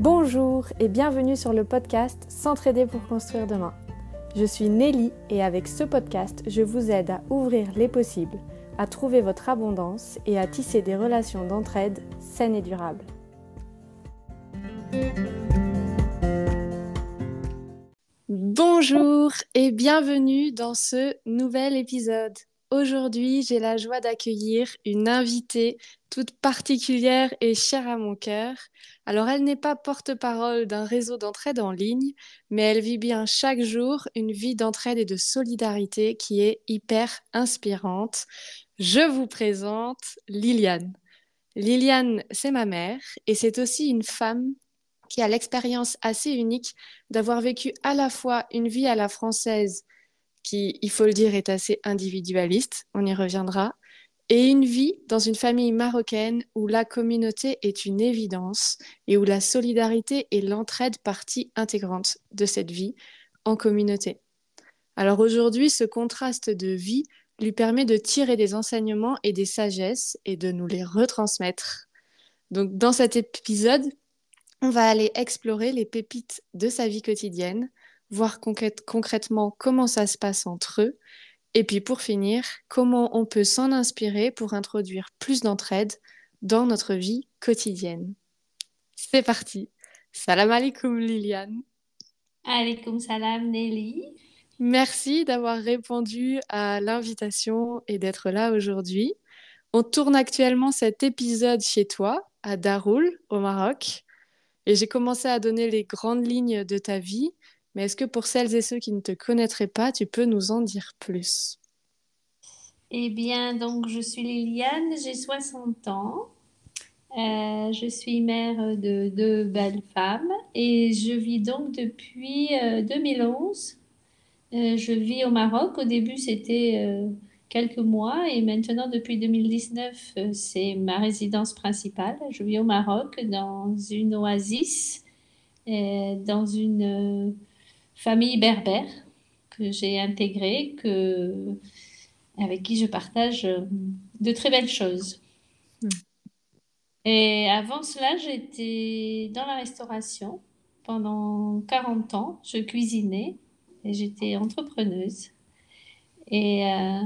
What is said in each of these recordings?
Bonjour et bienvenue sur le podcast S'entraider pour construire demain. Je suis Nelly et avec ce podcast, je vous aide à ouvrir les possibles, à trouver votre abondance et à tisser des relations d'entraide saines et durables. Bonjour et bienvenue dans ce nouvel épisode. Aujourd'hui, j'ai la joie d'accueillir une invitée toute particulière et chère à mon cœur. Alors, elle n'est pas porte-parole d'un réseau d'entraide en ligne, mais elle vit bien chaque jour une vie d'entraide et de solidarité qui est hyper inspirante. Je vous présente Liliane. Liliane, c'est ma mère et c'est aussi une femme qui a l'expérience assez unique d'avoir vécu à la fois une vie à la française qui, il faut le dire, est assez individualiste, on y reviendra, et une vie dans une famille marocaine où la communauté est une évidence et où la solidarité et l'entraide partie intégrante de cette vie en communauté. Alors aujourd'hui, ce contraste de vie lui permet de tirer des enseignements et des sagesses et de nous les retransmettre. Donc dans cet épisode, on va aller explorer les pépites de sa vie quotidienne, voir concrètement comment ça se passe entre eux, et puis pour finir, comment on peut s'en inspirer pour introduire plus d'entraide dans notre vie quotidienne? C'est parti. Salam alaikum Liliane. Alaikum salam Nelly. Merci d'avoir répondu à l'invitation et d'être là aujourd'hui. On tourne actuellement cet épisode chez toi, à Daroul, au Maroc. Et j'ai commencé à donner les grandes lignes de ta vie, est-ce que pour celles et ceux qui ne te connaîtraient pas, tu peux nous en dire plus? Eh bien, donc je suis Liliane, j'ai 60 ans. Euh, je suis mère de deux belles femmes et je vis donc depuis 2011. Euh, euh, je vis au Maroc. Au début, c'était quelques mois et maintenant, depuis 2019, c'est ma résidence principale. Je vis au Maroc dans une oasis, dans une famille berbère que j'ai intégrée, que, avec qui je partage euh, de très belles choses. Hmm. Et avant cela, j'étais dans la restauration pendant 40 ans. Je cuisinais et j'étais entrepreneuse. Et euh,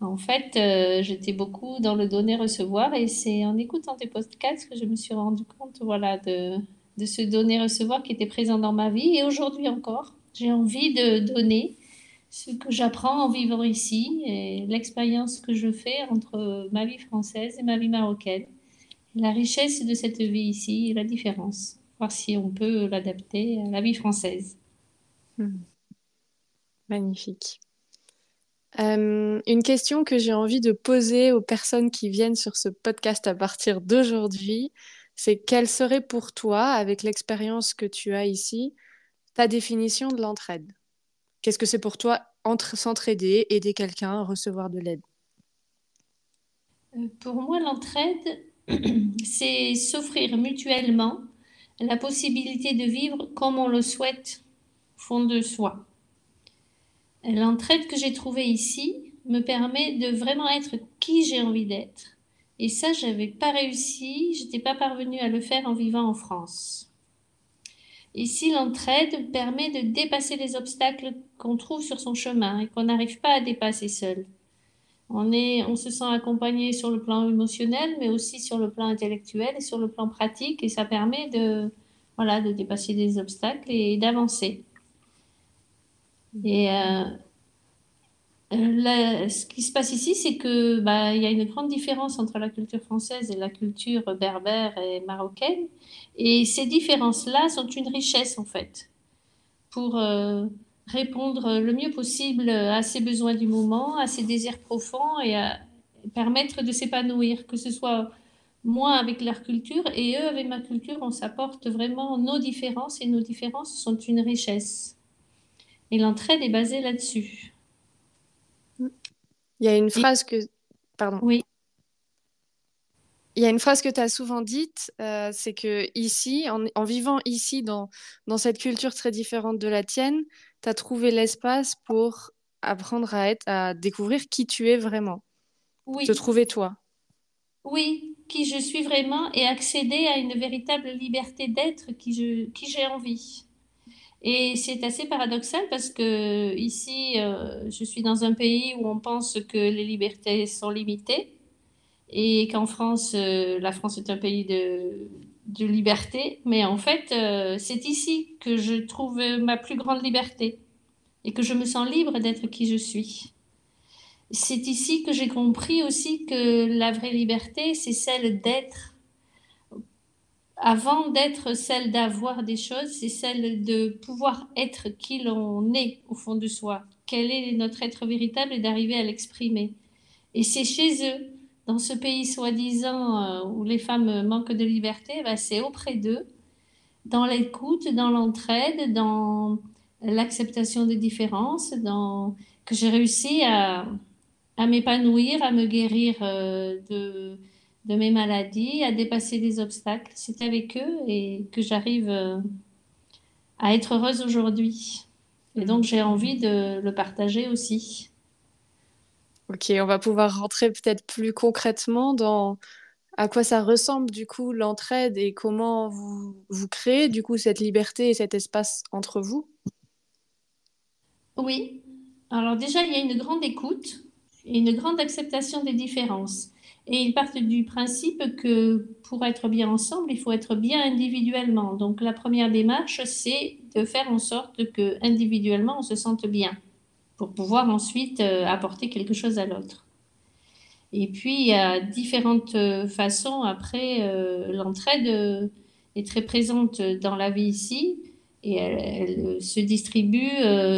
en fait, euh, j'étais beaucoup dans le donner-recevoir et c'est en écoutant tes podcasts que je me suis rendu compte voilà, de, de ce donner-recevoir qui était présent dans ma vie. Et aujourd'hui encore, j'ai envie de donner ce que j'apprends en vivant ici et l'expérience que je fais entre ma vie française et ma vie marocaine. La richesse de cette vie ici et la différence. Voir si on peut l'adapter à la vie française. Hmm. Magnifique. Euh, une question que j'ai envie de poser aux personnes qui viennent sur ce podcast à partir d'aujourd'hui, c'est quelle serait pour toi, avec l'expérience que tu as ici, ta définition de l'entraide? Qu'est-ce que c'est pour toi entre s'entraider, aider quelqu'un, recevoir de l'aide? Pour moi, l'entraide, c'est s'offrir mutuellement la possibilité de vivre comme on le souhaite au fond de soi. L'entraide que j'ai trouvée ici me permet de vraiment être qui j'ai envie d'être et ça, je n'avais pas réussi, je n'étais pas parvenue à le faire en vivant en France. Ici, l'entraide permet de dépasser les obstacles qu'on trouve sur son chemin et qu'on n'arrive pas à dépasser seul. On, est, on se sent accompagné sur le plan émotionnel, mais aussi sur le plan intellectuel et sur le plan pratique, et ça permet de, voilà, de dépasser des obstacles et d'avancer. Et euh, euh, ce qui se passe ici, c'est que bah, il y a une grande différence entre la culture française et la culture berbère et marocaine. Et ces différences-là sont une richesse, en fait, pour euh, répondre le mieux possible à ses besoins du moment, à ses désirs profonds et à permettre de s'épanouir, que ce soit moi avec leur culture et eux avec ma culture, on s'apporte vraiment nos différences et nos différences sont une richesse. Et l'entraide est basée là-dessus. Il y a une phrase que. Pardon. Oui. Il y a une phrase que tu as souvent dite, euh, c'est que ici, en, vivant ici, dans, dans cette culture très différente de la tienne, tu as trouvé l'espace pour apprendre à être, à découvrir qui tu es vraiment. Oui. Te trouver toi. oui, qui je suis vraiment et accéder à une véritable liberté d'être qui je, qui j'ai envie. Et c'est assez paradoxal parce que ici, euh, je suis dans un pays où on pense que les libertés sont limitées et qu'en France, euh, la France est un pays de, de liberté. Mais en fait, euh, c'est ici que je trouve ma plus grande liberté et que je me sens libre d'être qui je suis. C'est ici que j'ai compris aussi que la vraie liberté, c'est celle d'être. Avant d'être celle d'avoir des choses, c'est celle de pouvoir être qui l'on est au fond de soi. Quel est notre être véritable et d'arriver à l'exprimer. Et c'est chez eux, dans ce pays soi-disant euh, où les femmes manquent de liberté, bah, c'est auprès d'eux, dans l'écoute, dans l'entraide, dans l'acceptation des différences, que j'ai réussi à, à m'épanouir, à me guérir euh, de, de, mes maladies, à dépasser des obstacles. C'est avec eux et que j'arrive euh, à être heureuse aujourd'hui. Et donc j'ai envie de le partager aussi. Ok, on va pouvoir rentrer peut-être plus concrètement dans à quoi ça ressemble du coup l'entraide et comment vous, vous créez du coup cette liberté et cet espace entre vous? Oui, alors déjà il y a une grande écoute et une grande acceptation des différences. Et ils partent du principe que pour être bien ensemble, il faut être bien individuellement. Donc la première démarche, c'est de faire en sorte que individuellement, on se sente bien pour pouvoir ensuite euh, apporter quelque chose à l'autre. Et puis, il y a différentes euh, façons. Après, euh, l'entraide est très présente dans la vie ici et elle, se distribue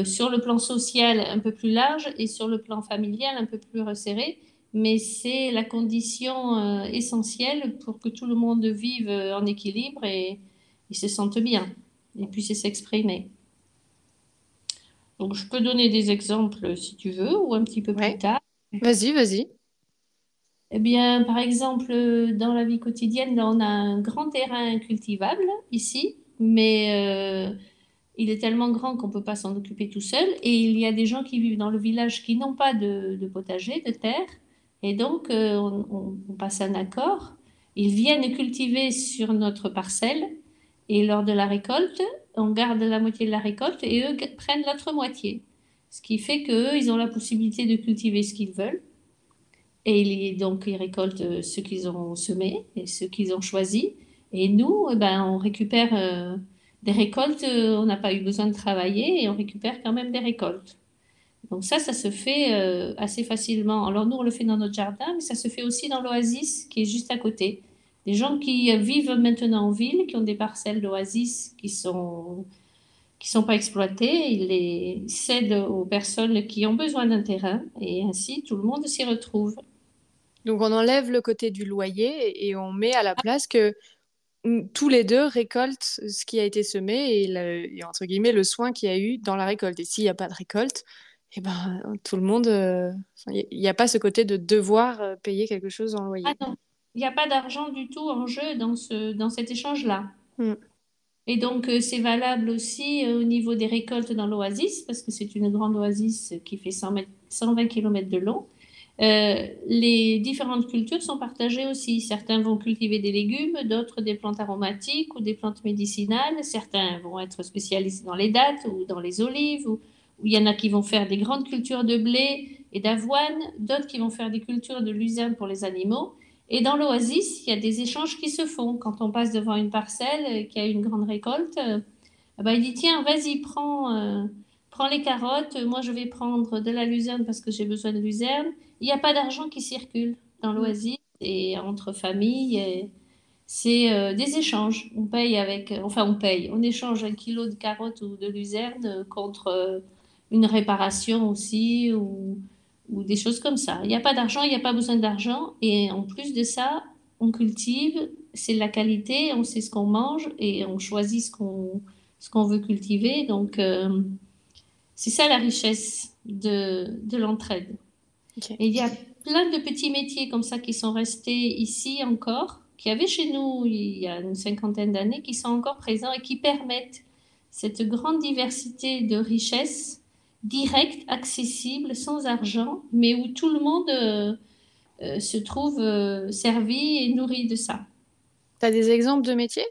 sur le plan social un peu plus large et sur le plan familial un peu plus resserré. Mais c'est la condition essentielle pour que tout le monde vive en équilibre et, et se sente bien et puisse s'exprimer. Donc, je peux donner des exemples si tu veux, ou un petit peu plus tard. Vas-y, vas-y. Eh bien, par exemple, dans la vie quotidienne, on a un grand terrain cultivable ici, mais euh, il est tellement grand qu'on ne peut pas s'en occuper tout seul. Et il y a des gens qui vivent dans le village qui n'ont pas de, potager, de terre. Et donc, euh, on, passe un accord. Ils viennent cultiver sur notre parcelle. Et lors de la récolte, on garde la moitié de la récolte et eux prennent l'autre moitié. Ce qui fait qu'eux, ils ont la possibilité de cultiver ce qu'ils veulent. Et donc, ils récoltent ce qu'ils ont semé et ce qu'ils ont choisi. Et nous, eh ben, on récupère euh, des récoltes, on n'a pas eu besoin de travailler et on récupère quand même des récoltes. Donc ça, ça se fait assez facilement. Alors nous, on le fait dans notre jardin, mais ça se fait aussi dans l'oasis qui est juste à côté. Des gens qui vivent maintenant en ville, qui ont des parcelles d'oasis qui sont qui sont pas exploitées, ils les cèdent aux personnes qui ont besoin d'un terrain et ainsi tout le monde s'y retrouve. Donc on enlève le côté du loyer et on met à la place que tous les deux récoltent ce qui a été semé et, entre guillemets le soin qu'il y a eu dans la récolte. Et s'il n'y a pas de récolte, eh ben, tout le monde, euh, il n'y a pas ce côté de devoir euh, payer quelque chose en loyer. Ah non, il n'y a pas d'argent du tout en jeu dans, ce, dans cet échange-là. Hmm. Et donc, euh, c'est valable aussi au niveau des récoltes dans l'oasis, parce que c'est une grande oasis qui fait 120 km de long. Euh, les différentes cultures sont partagées aussi. Certains vont cultiver des légumes, d'autres des plantes aromatiques ou des plantes médicinales. Certains vont être spécialisés dans les dattes ou dans les olives. Ou, ou il y en a qui vont faire des grandes cultures de blé et d'avoine, d'autres qui vont faire des cultures de luzerne pour les animaux. Et dans l'oasis, il y a des échanges qui se font. Quand on passe devant une parcelle qui a une grande récolte, euh, bah, il dit Tiens, vas-y, prends, euh, les carottes. Moi, je vais prendre de la luzerne parce que j'ai besoin de luzerne. Il n'y a pas d'argent qui circule dans l'oasis et entre familles. C'est euh, des échanges. On paye avec. Enfin, on paye. On échange un kilo de carottes ou de luzerne contre une réparation aussi ou ou des choses comme ça. Il n'y a pas d'argent, il n'y a pas besoin d'argent. Et en plus de ça, on cultive, c'est la qualité, on sait ce qu'on mange et on choisit ce qu'on ce qu'on veut cultiver. Donc, euh, c'est ça la richesse de, de l'entraide. Et il y a plein de petits métiers comme ça qui sont restés ici encore, qui avaient chez nous il y a une cinquantaine d'années, qui sont encore présents et qui permettent cette grande diversité de richesses direct, accessible, sans argent, mais où tout le monde euh, se trouvent servis et nourris de ça. Tu as des exemples de métiers?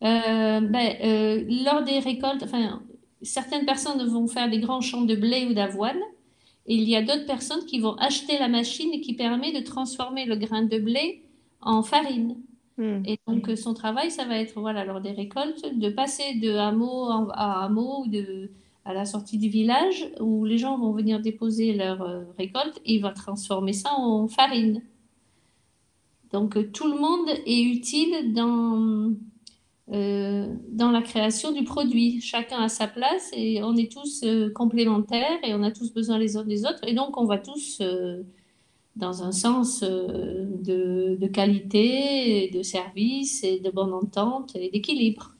Ben, Lors des récoltes, enfin, certaines personnes vont faire des grands champs de blé ou d'avoine. Et il y a d'autres personnes qui vont acheter la machine qui permet de transformer le grain de blé en farine. Hmm. Et donc, son travail, ça va être, voilà, lors des récoltes, de passer de hameau à hameau, de, à la sortie du village, où les gens vont venir déposer leur euh, récolte et il va transformer ça en farine. Donc, tout le monde est utile dans, euh, dans la création du produit. Chacun a sa place et on est tous euh, complémentaires et on a tous besoin les uns des autres. Et donc, on va tous euh, dans un sens de, de, qualité, de service et de bonne entente et d'équilibre.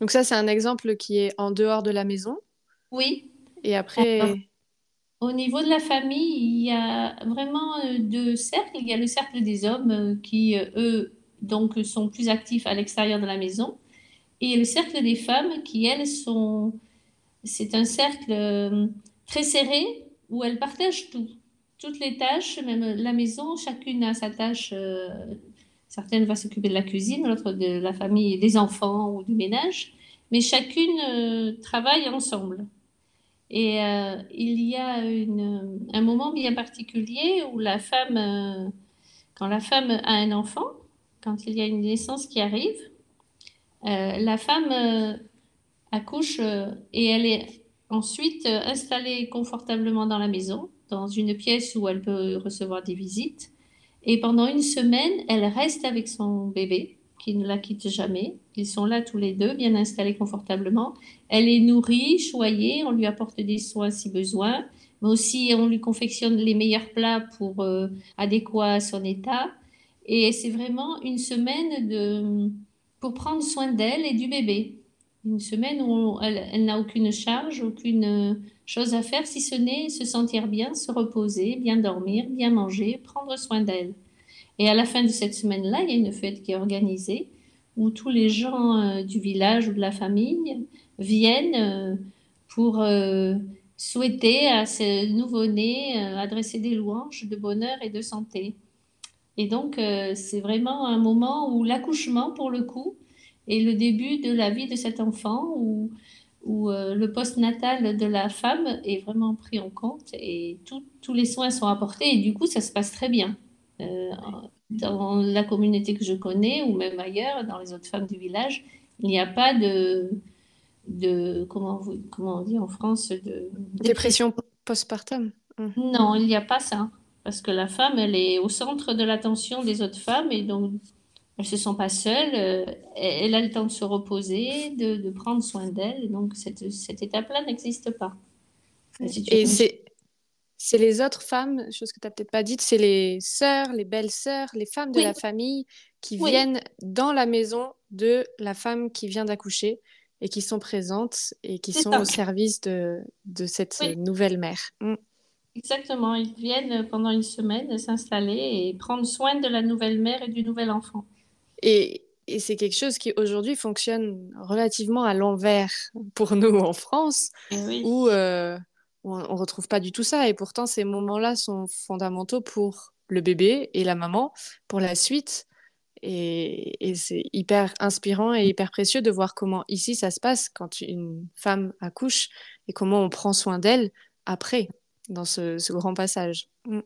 Donc ça, c'est un exemple qui est en dehors de la maison. Oui. Et après... Au niveau de la famille, il y a vraiment deux cercles. Il y a le cercle des hommes qui, eux, donc sont plus actifs à l'extérieur de la maison. Et le cercle des femmes qui, elles, sont... C'est un cercle euh, très serré où elles partagent tout. Toutes les tâches, même la maison, chacune a sa tâche. Euh, certaines vont s'occuper de la cuisine, l'autre de la famille, des enfants ou du ménage. Mais chacune euh, travaille ensemble. Et il y a un moment bien particulier où la femme, quand la femme a un enfant, quand il y a une naissance qui arrive, euh, la femme euh, accouche euh, et elle est ensuite installée confortablement dans la maison, dans une pièce où elle peut recevoir des visites. Et pendant une semaine, elle reste avec son bébé, qui ne la quitte jamais. Ils sont là tous les deux, bien installés confortablement. Elle est nourrie, choyée, on lui apporte des soins si besoin, mais aussi on lui confectionne les meilleurs plats pour adéquats à son état. Et c'est vraiment une semaine de, pour prendre soin d'elle et du bébé. Une semaine où elle, n'a aucune charge, aucune chose à faire, si ce n'est se sentir bien, se reposer, bien dormir, bien manger, prendre soin d'elle. Et à la fin de cette semaine-là, il y a une fête qui est organisée où tous les gens euh, du village ou de la famille viennent euh, pour euh, souhaiter à ce nouveau-né adresser des louanges de bonheur et de santé. Et donc, c'est vraiment un moment où l'accouchement, pour le coup, est le début de la vie de cet enfant, où, où euh, le post-natal de la femme est vraiment pris en compte et tous les soins sont apportés. Et du coup, ça se passe très bien. Euh, dans la communauté que je connais, ou même ailleurs, dans les autres femmes du village, il n'y a pas de, de comment, vous, comment on dit en France, de dépression postpartum. Non, il n'y a pas ça parce que la femme, elle est au centre de l'attention des autres femmes et donc elles ne se sent pas seules, euh, elle a le temps de se reposer, de, prendre soin d'elle, donc cette, cette étape-là n'existe pas. Et c'est, c'est les autres femmes, chose que tu n'as peut-être pas dite, c'est les sœurs, les belles-sœurs, les femmes de la famille qui viennent dans la maison de la femme qui vient d'accoucher et qui sont présentes et qui sont au service de, de cette nouvelle mère. Mm. Exactement, ils viennent pendant une semaine s'installer et prendre soin de la nouvelle mère et du nouvel enfant. Et, et c'est quelque chose qui aujourd'hui fonctionne relativement à l'envers pour nous en France, eh où, euh, on ne retrouve pas du tout ça. Et pourtant, ces moments-là sont fondamentaux pour le bébé et la maman pour la suite. Et, et c'est hyper inspirant et hyper précieux de voir comment ici ça se passe quand une femme accouche et comment on prend soin d'elle après dans ce, grand passage. Mm.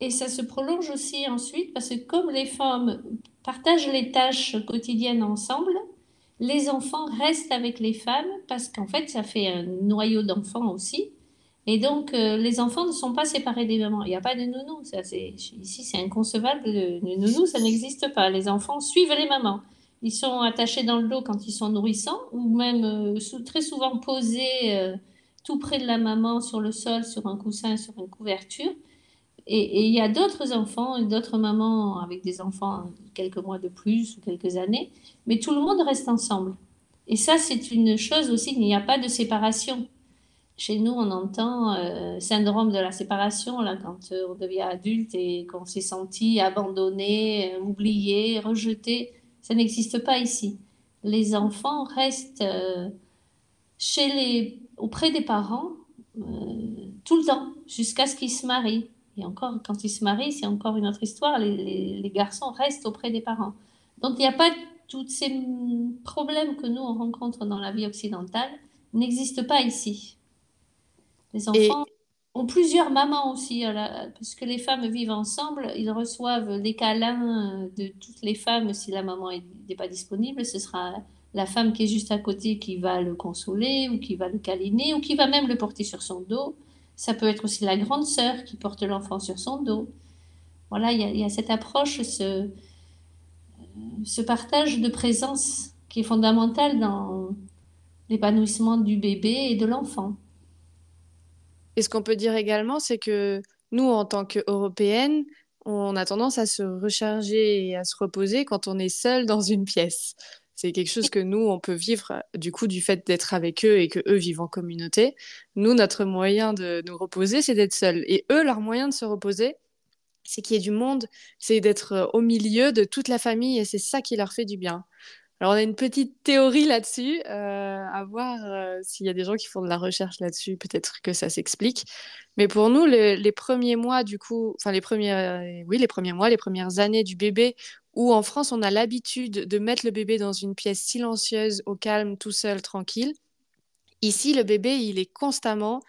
Et ça se prolonge aussi ensuite parce que comme les femmes partagent les tâches quotidiennes ensemble, les enfants restent avec les femmes parce qu'en fait, ça fait un noyau d'enfants aussi. Et donc, euh, les enfants ne sont pas séparés des mamans. Il n'y a pas de nounou. Ça, ici, c'est inconcevable. Le, nounou, ça n'existe pas. Les enfants suivent les mamans. Ils sont attachés dans le dos quand ils sont nourrissants ou même euh, très souvent posés euh, tout près de la maman sur le sol, sur un coussin, sur une couverture. Et il y a d'autres enfants, d'autres mamans avec des enfants quelques mois de plus ou quelques années, mais tout le monde reste ensemble. Et ça, c'est une chose aussi, il n'y a pas de séparation. Chez nous, on entend euh, syndrome de la séparation, là, quand euh, on devient adulte et qu'on s'est senti abandonné, euh, oublié, rejeté. Ça n'existe pas ici. Les enfants restent chez les auprès des parents euh, tout le temps, jusqu'à ce qu'ils se marient. Et encore, quand ils se marient, c'est encore une autre histoire. Les, les, garçons restent auprès des parents. Donc, il n'y a pas tous ces problèmes que nous, on rencontre dans la vie occidentale, n'existent pas ici. Les enfants ont plusieurs mamans aussi, parce que les femmes vivent ensemble, ils reçoivent les câlins de toutes les femmes si la maman n'est pas disponible. Ce sera la femme qui est juste à côté qui va le consoler ou qui va le câliner ou qui va même le porter sur son dos. Ça peut être aussi la grande sœur qui porte l'enfant sur son dos. Voilà, il y, a cette approche, ce, ce partage de présence qui est fondamental dans l'épanouissement du bébé et de l'enfant. Et ce qu'on peut dire également, c'est que nous, en tant qu'Européennes, on a tendance à se recharger et à se reposer quand on est seul dans une pièce. C'est quelque chose que nous, on peut vivre du coup du fait d'être avec eux et que eux vivent en communauté. Nous, notre moyen de nous reposer, c'est d'être seuls. Et eux, leur moyen de se reposer, c'est qu'il y ait du monde, c'est d'être au milieu de toute la famille et c'est ça qui leur fait du bien. Alors, on a une petite théorie là-dessus, euh, à voir euh, s'il y a des gens qui font de la recherche là-dessus, peut-être que ça s'explique. Mais pour nous, les premiers mois, du coup, enfin, les premiers, euh, oui, les premiers mois, les premières années du bébé, où en France, on a l'habitude de mettre le bébé dans une pièce silencieuse, au calme, tout seul, tranquille. Ici, le bébé, il est constamment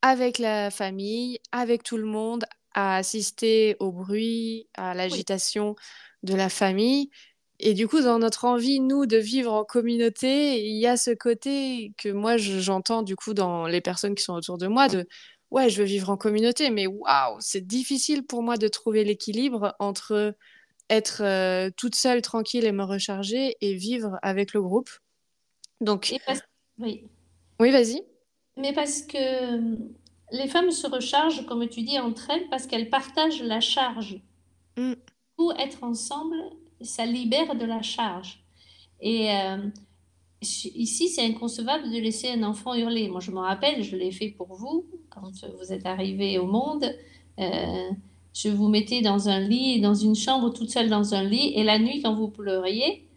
avec la famille, avec tout le monde, à assister au bruit, à l'agitation de la famille. Et du coup, dans notre envie, nous, de vivre en communauté, il y a ce côté que moi, j'entends du coup dans les personnes qui sont autour de moi de ouais, je veux vivre en communauté, mais waouh, c'est difficile pour moi de trouver l'équilibre entre être euh, toute seule, tranquille et me recharger et vivre avec le groupe. Donc, oui. Oui, vas-y. Mais parce que euh, les femmes se rechargent, comme tu dis, entre elles, parce qu'elles partagent la charge. Mm. Pour être ensemble, ça libère de la charge. Et euh, ici, c'est inconcevable de laisser un enfant hurler. Moi, je me rappelle, je l'ai fait pour vous quand vous êtes arrivé au monde. Euh, je vous mettais dans un lit, dans une chambre, toute seule dans un lit, et la nuit, quand vous pleuriez,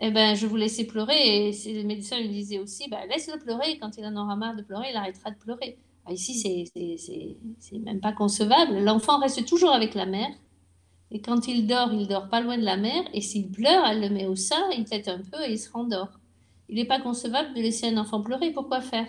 eh ben, je vous laissais pleurer. Et le médecin me disait aussi, ben, laisse-le pleurer. Quand il en aura marre de pleurer, il arrêtera de pleurer. Ah, ici, c'est même pas concevable. L'enfant reste toujours avec la mère. Et quand il dort, il dort pas loin de la mère. Et s'il pleure, elle le met au sein, il tête un peu et il se rendort. Il n'est pas concevable de laisser un enfant pleurer. Pourquoi faire?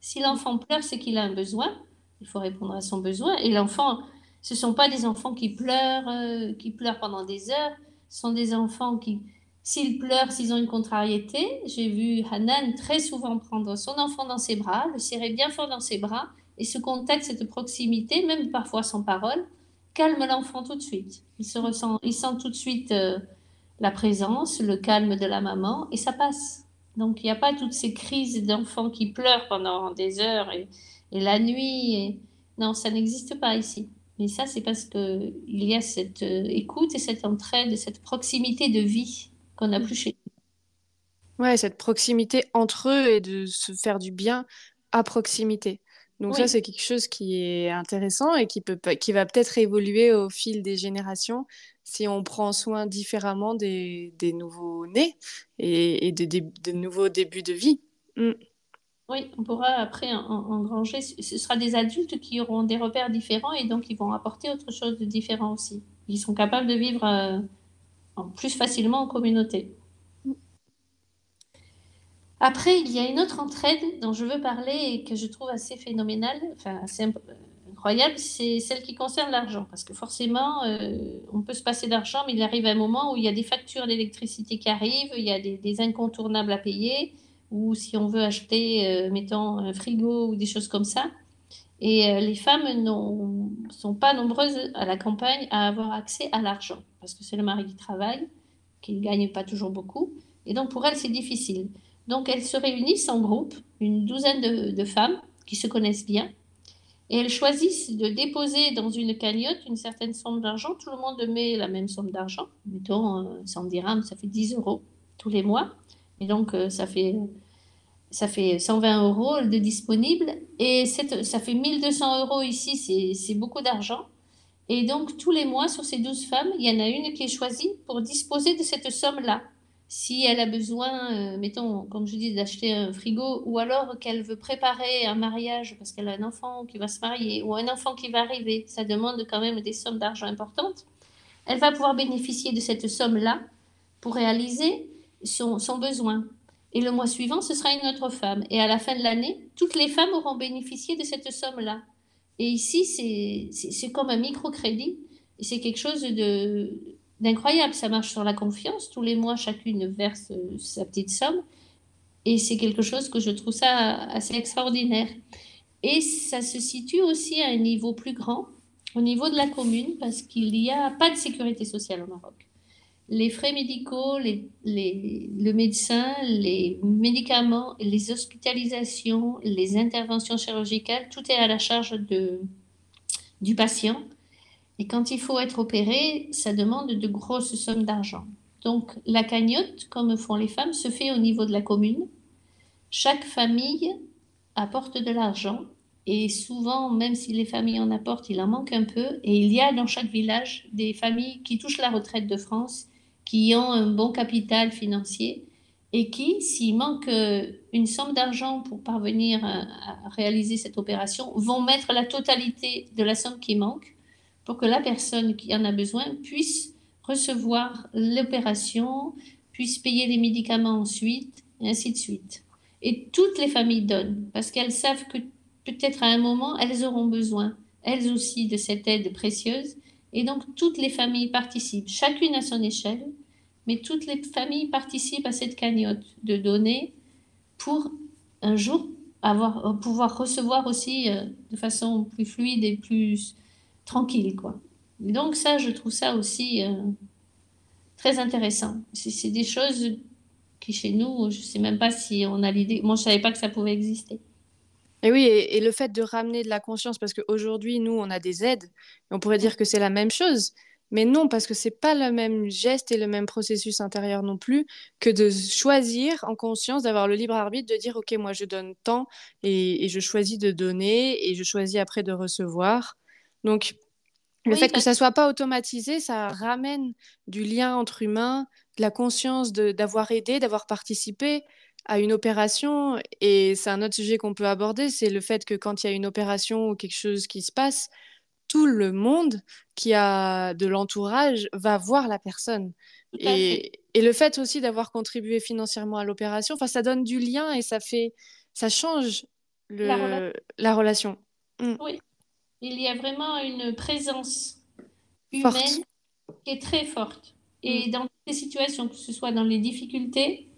Si l'enfant pleure, c'est qu'il a un besoin. Il faut répondre à son besoin. Et l'enfant, ce ne sont pas des enfants qui pleurent, euh, qui pleurent pendant des heures. Ce sont des enfants qui, s'ils pleurent, s'ils ont une contrariété, j'ai vu Hanan très souvent prendre son enfant dans ses bras, le serrer bien fort dans ses bras, et ce contact, cette proximité, même parfois sans parole, calme l'enfant tout de suite. Il se ressent, il sent tout de suite euh, la présence, le calme de la maman, et ça passe. Donc il n'y a pas toutes ces crises d'enfants qui pleurent pendant des heures et, la nuit. Non, ça n'existe pas ici. Mais ça, c'est parce qu'il y a cette euh, écoute et cette entraide, cette proximité de vie qu'on n'a plus chez nous. Ouais, cette proximité entre eux et de se faire du bien à proximité. Donc ça, c'est quelque chose qui est intéressant et qui, peut, qui va peut-être évoluer au fil des générations si on prend soin différemment des, des nouveaux-nés et, et de, de, nouveaux débuts de vie. Mm. Oui, on pourra après engranger. Ce sera des adultes qui auront des repères différents et donc ils vont apporter autre chose de différent aussi. Ils sont capables de vivre euh, plus facilement en communauté. Après, il y a une autre entraide dont je veux parler et que je trouve assez phénoménale, enfin assez incroyable, c'est celle qui concerne l'argent. Parce que forcément, euh, on peut se passer d'argent, mais il arrive un moment où il y a des factures d'électricité qui arrivent, il y a des, incontournables à payer, ou si on veut acheter, euh, mettons, un frigo ou des choses comme ça. Et euh, les femmes ne sont pas nombreuses à la campagne à avoir accès à l'argent, parce que c'est le mari qui travaille, qui ne gagne pas toujours beaucoup. Et donc pour elles, c'est difficile. Donc elles se réunissent en groupe, une douzaine de, femmes qui se connaissent bien, et elles choisissent de déposer dans une cagnotte une certaine somme d'argent. Tout le monde met la même somme d'argent, mettons 100 euh, dirhams, ça fait 10 euros tous les mois. Et donc euh, ça fait, ça fait 120 euros de disponible. Et ça fait 1200 euros ici, c'est beaucoup d'argent. Et donc tous les mois, sur ces 12 femmes, il y en a une qui est choisie pour disposer de cette somme-là. si elle a besoin, euh, mettons, comme je dis, d'acheter un frigo, ou alors qu'elle veut préparer un mariage parce qu'elle a un enfant qui va se marier, ou un enfant qui va arriver, ça demande quand même des sommes d'argent importantes, elle va pouvoir bénéficier de cette somme-là pour réaliser son, besoin. Et le mois suivant, ce sera une autre femme. Et à la fin de l'année, toutes les femmes auront bénéficié de cette somme-là. Et ici, c'est comme un microcrédit. C'est quelque chose d'incroyable. Ça marche sur la confiance. Tous les mois, chacune verse euh, sa petite somme. Et c'est quelque chose que je trouve ça assez extraordinaire. Et ça se situe aussi à un niveau plus grand, au niveau de la commune, parce qu'il n'y a pas de sécurité sociale au Maroc. Les frais médicaux, les, les, le médecin, les médicaments, les hospitalisations, les interventions chirurgicales, tout est à la charge de, du patient. Et quand il faut être opéré, ça demande de grosses sommes d'argent. Donc la cagnotte, comme font les femmes, se fait au niveau de la commune. Chaque famille apporte de l'argent et souvent, même si les familles en apportent, il en manque un peu. Et il y a dans chaque village des familles qui touchent la retraite de France, qui ont un bon capital financier et qui, s'il manque euh, une somme d'argent pour parvenir à, à réaliser cette opération, vont mettre la totalité de la somme qui manque pour que la personne qui en a besoin puisse recevoir l'opération, puisse payer les médicaments ensuite, et ainsi de suite. Et toutes les familles donnent, parce qu'elles savent que peut-être à un moment, elles auront besoin, elles aussi, de cette aide précieuse. Et donc, toutes les familles participent, chacune à son échelle, mais toutes les familles participent à cette cagnotte de donner pour un jour avoir, pouvoir recevoir aussi euh, de façon plus fluide et plus tranquille, quoi. donc ça, je trouve ça aussi euh, très intéressant. C'est des choses qui chez nous, je sais même pas si on a l'idée. Moi, je savais pas que ça pouvait exister. Et oui, et, le fait de ramener de la conscience, parce qu'aujourd'hui, nous, on a des aides, on pourrait dire que c'est la même chose, mais non, parce que c'est pas le même geste et le même processus intérieur non plus que de choisir en conscience, d'avoir le libre arbitre, de dire, OK, moi, je donne tant et, et je choisis de donner et je choisis après de recevoir. Donc, le fait que ça soit pas automatisé, ça ramène du lien entre humains, de la conscience d'avoir aidé, d'avoir participé à une opération. Et c'est un autre sujet qu'on peut aborder, c'est le fait que quand il y a une opération ou quelque chose qui se passe, tout le monde qui a de l'entourage va voir la personne. Et, et, le fait aussi d'avoir contribué financièrement à l'opération, ça donne du lien et ça fait, ça change le, la, relation. La relation. Mm. Oui, il y a vraiment une présence humaine qui est très forte. Et mm. dans toutes les situations, que ce soit dans les difficultés,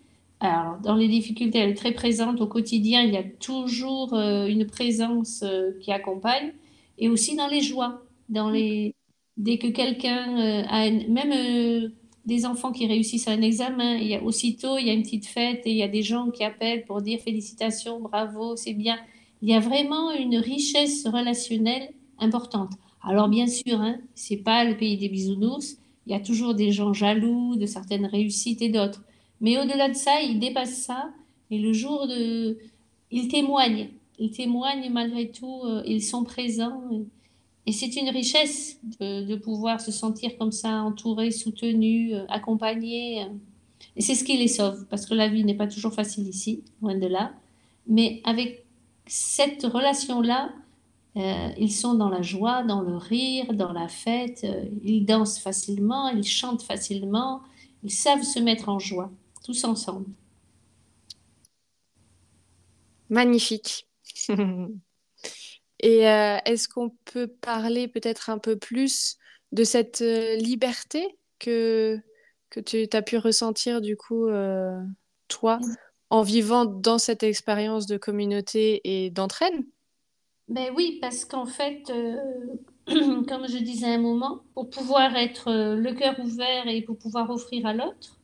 alors dans les difficultés, elle est très présente au quotidien, il y a toujours euh, une présence euh, qui accompagne, et aussi dans les joies, dans les... dès que quelqu'un euh, a, même des enfants qui réussissent un examen, il y a aussitôt, il y a une petite fête et il y a des gens qui appellent pour dire félicitations, bravo, c'est bien. Il y a vraiment une richesse relationnelle importante. Alors bien sûr, hein, c'est pas le pays des bisounours. Il y a toujours des gens jaloux de certaines réussites et d'autres. Mais au-delà de ça, ils dépassent ça. Et le jour de, ils témoignent. Ils témoignent malgré tout. Euh, ils sont présents. Et, c'est une richesse de, pouvoir se sentir comme ça, entouré, soutenu, euh, accompagné. Et c'est ce qui les sauve, parce que la vie n'est pas toujours facile ici, loin de là. Mais avec cette relation-là, euh, ils sont dans la joie, dans le rire, dans la fête. Euh, ils dansent facilement, ils chantent facilement. Ils savent se mettre en joie, tous ensemble. Magnifique. Et euh, est-ce qu'on peut parler peut-être un peu plus de cette liberté que, que tu as pu ressentir du coup, toi, en vivant dans cette expérience de communauté et d'entraîne ben oui, parce qu'en fait, euh, comme je disais un moment, pour pouvoir être euh, le cœur ouvert et pour pouvoir offrir à l'autre,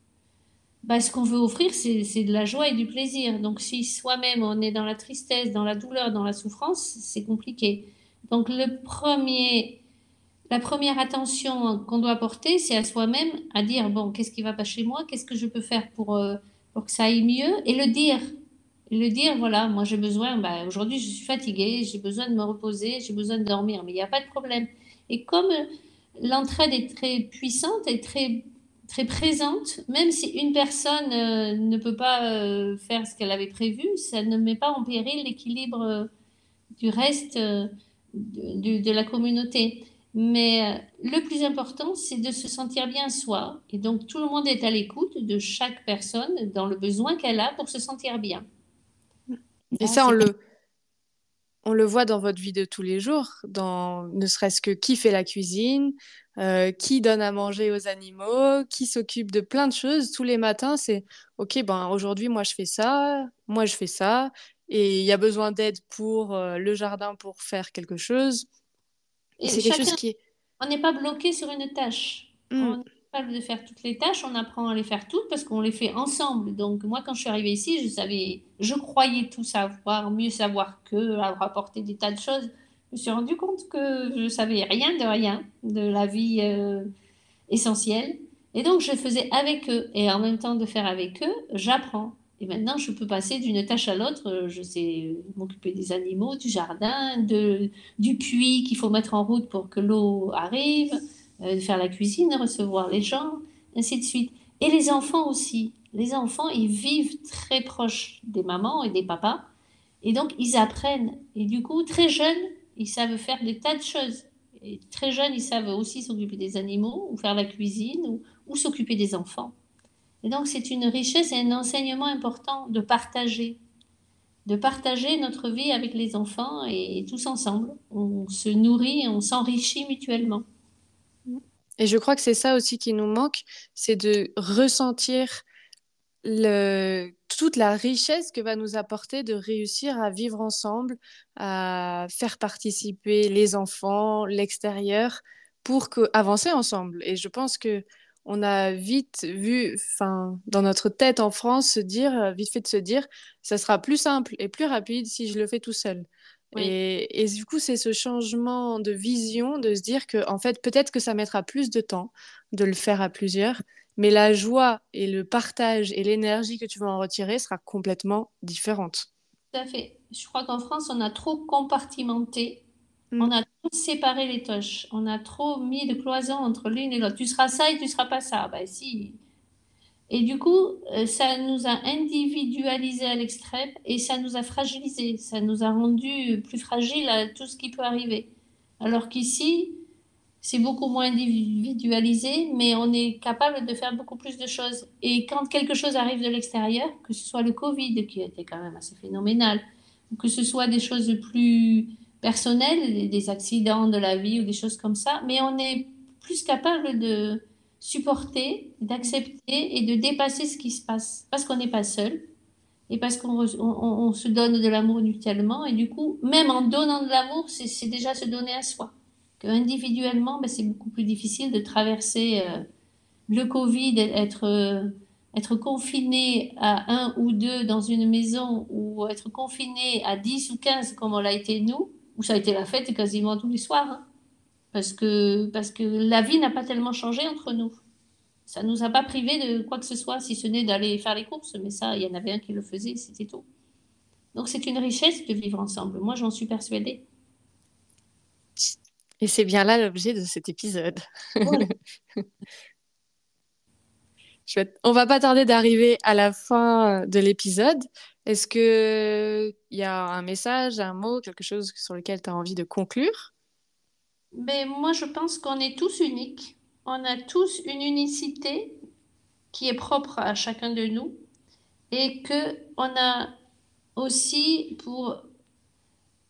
ben ce qu'on veut offrir, c'est de la joie et du plaisir. Donc si soi-même on est dans la tristesse, dans la douleur, dans la souffrance, c'est compliqué. Donc le premier, la première attention qu'on doit porter, c'est à soi-même, à dire, bon, qu'est-ce qui va pas chez moi, qu'est-ce que je peux faire pour, euh, pour que ça aille mieux, et le dire le dire, voilà, moi j'ai besoin, bah, aujourd'hui je suis fatiguée, j'ai besoin de me reposer, j'ai besoin de dormir, mais il n'y a pas de problème. Et comme l'entraide est très puissante et très très présente, même si une personne euh, ne peut pas euh, faire ce qu'elle avait prévu, ça ne met pas en péril l'équilibre euh, du reste de, de, la communauté. Mais le plus important, c'est de se sentir bien soi. Et donc, tout le monde est à l'écoute de chaque personne dans le besoin qu'elle a pour se sentir bien. Et ça, on le, on le voit dans votre vie de tous les jours, dans ne serait-ce que qui fait la cuisine, euh, qui donne à manger aux animaux, qui s'occupe de plein de choses. Tous les matins, c'est OK, ben aujourd'hui, moi, je fais ça, moi, je fais ça, et il y a besoin d'aide pour euh, le jardin pour faire quelque chose. Et c'est quelque chose qui est... On n'est pas bloqué sur une tâche. Mmh de faire toutes les tâches, on apprend à les faire toutes parce qu'on les fait ensemble. Donc moi, quand je suis arrivée ici, je savais, je croyais tout savoir, mieux savoir que, rapporter des tas de choses. Je me suis rendu compte que je savais rien de rien de la vie euh, essentielle. Et donc je faisais avec eux. Et en même temps de faire avec eux, j'apprends. Et maintenant, je peux passer d'une tâche à l'autre. Je sais m'occuper des animaux, du jardin, de, du puits qu'il faut mettre en route pour que l'eau arrive euh, faire la cuisine, recevoir les gens, ainsi de suite. Et les enfants aussi. Les enfants, ils vivent très proches des mamans et des papas. Et donc, ils apprennent. Et du coup, très jeunes, ils savent faire des tas de choses. Et très jeunes, ils savent aussi s'occuper des animaux, ou faire la cuisine, ou, ou s'occuper des enfants. Et donc, c'est une richesse et un enseignement important de partager. De partager notre vie avec les enfants et tous ensemble. On se nourrit et on s'enrichit mutuellement. Et je crois que c'est ça aussi qui nous manque, c'est de ressentir le, toute la richesse que va nous apporter de réussir à vivre ensemble, à faire participer les enfants, l'extérieur, pour que, avancer ensemble. Et je pense que on a vite vu, enfin, dans notre tête en France, se dire, vite fait de se dire, ça sera plus simple et plus rapide si je le fais tout seul. Et, du coup, c'est ce changement de vision, de se dire que, en fait, peut-être que ça mettra plus de temps de le faire à plusieurs, mais la joie et le partage et l'énergie que tu vas en retirer sera complètement différente. Tout à fait. Je crois qu'en France, on a trop compartimenté, mm. on a trop séparé les tâches, on a trop mis de cloisons entre l'une et l'autre. Tu seras ça et tu seras pas ça. Ben si, et du coup, euh, ça nous a individualisé à l'extrême et ça nous a fragilisé. Ça nous a rendu plus fragiles à tout ce qui peut arriver. Alors qu'ici, c'est beaucoup moins individualisé, mais on est capable de faire beaucoup plus de choses. Et quand quelque chose arrive de l'extérieur, que ce soit le Covid, qui était quand même assez phénoménal, que ce soit des choses plus personnelles, des accidents de la vie ou des choses comme ça, mais on est plus capable de, supporter, d'accepter et de dépasser ce qui se passe. Parce qu'on n'est pas seul et parce qu'on on, se donne de l'amour mutuellement. Et du coup, même en donnant de l'amour, c'est déjà se donner à soi. Que individuellement, ben, c'est beaucoup plus difficile de traverser euh, le Covid, être, euh, être confiné à un ou deux dans une maison ou être confiné à 10 ou 15 comme on l'a été nous, où ça a été la fête quasiment tous les soirs. Hein parce que, parce que la vie n'a pas tellement changé entre nous. Ça ne nous a pas privé de quoi que ce soit, si ce n'est d'aller faire les courses, mais ça, il y en avait un qui le faisait, c'était tout. Donc c'est une richesse de vivre ensemble. Moi, j'en suis persuadée. Et c'est bien là l'objet de cet épisode. On va pas tarder d'arriver à la fin de l'épisode. Est-ce qu'il y a un message, un mot, quelque chose sur lequel tu as envie de conclure? Mais moi, je pense qu'on est tous uniques. On a tous une unicité qui est propre à chacun de nous et que on a aussi pour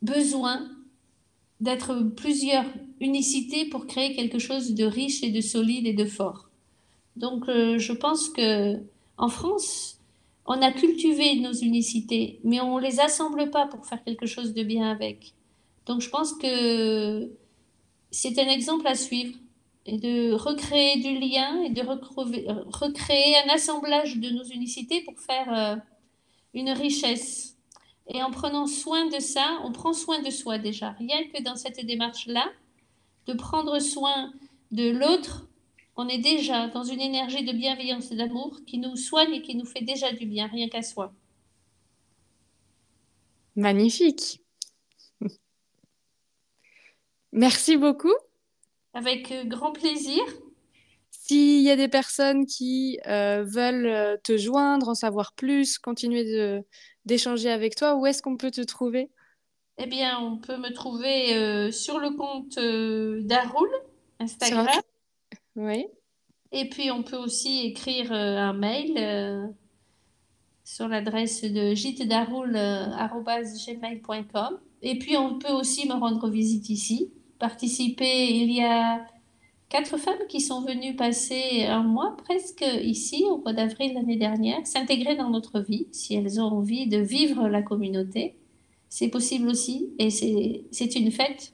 besoin d'être plusieurs unicités pour créer quelque chose de riche et de solide et de fort. Donc, euh, je pense que en France, on a cultivé nos unicités, mais on les assemble pas pour faire quelque chose de bien avec. Donc, je pense que c'est un exemple à suivre et de recréer du lien et de recréer un assemblage de nos unicités pour faire euh, une richesse. Et en prenant soin de ça, on prend soin de soi déjà. Rien que dans cette démarche-là, de prendre soin de l'autre, on est déjà dans une énergie de bienveillance et d'amour qui nous soigne et qui nous fait déjà du bien, rien qu'à soi. Magnifique. Merci beaucoup. Avec euh, grand plaisir. S'il y a des personnes qui euh, veulent euh, te joindre, en savoir plus, continuer de, d'échanger avec toi, où est-ce qu'on peut te trouver? Eh bien, on peut me trouver euh, sur le compte euh, d'Aroul, Instagram. Inst- Oui. Et puis, on peut aussi écrire euh, un mail euh, sur l'adresse de gitesdaroul.gmail.com. Et puis, on peut aussi me rendre visite ici, participer. Il y a quatre femmes qui sont venues passer un mois presque ici, au mois d'avril l'année dernière, s'intégrer dans notre vie, si elles ont envie de vivre la communauté. C'est possible aussi. Et c'est, une fête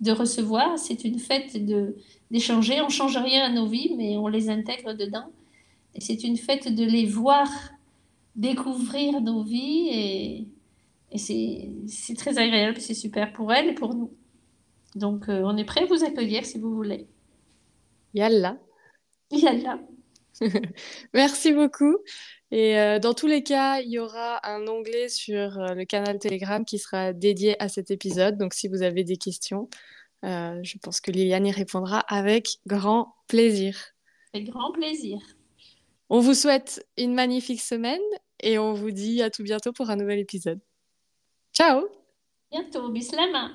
de recevoir, c'est une fête d'échanger. On ne change rien à nos vies, mais on les intègre dedans. Et c'est une fête de les voir découvrir nos vies et, c'est très agréable, c'est super pour elles et pour nous. Donc, euh, on est prêt à vous accueillir si vous voulez. Yalla. Yalla. Merci beaucoup. Et euh, dans tous les cas, il y aura un onglet sur euh, le canal Telegram qui sera dédié à cet épisode. Donc, si vous avez des questions, euh, je pense que Liliane y répondra avec grand plaisir. Avec grand plaisir. On vous souhaite une magnifique semaine et on vous dit à tout bientôt pour un nouvel épisode. Ciao! Bientôt, bislama.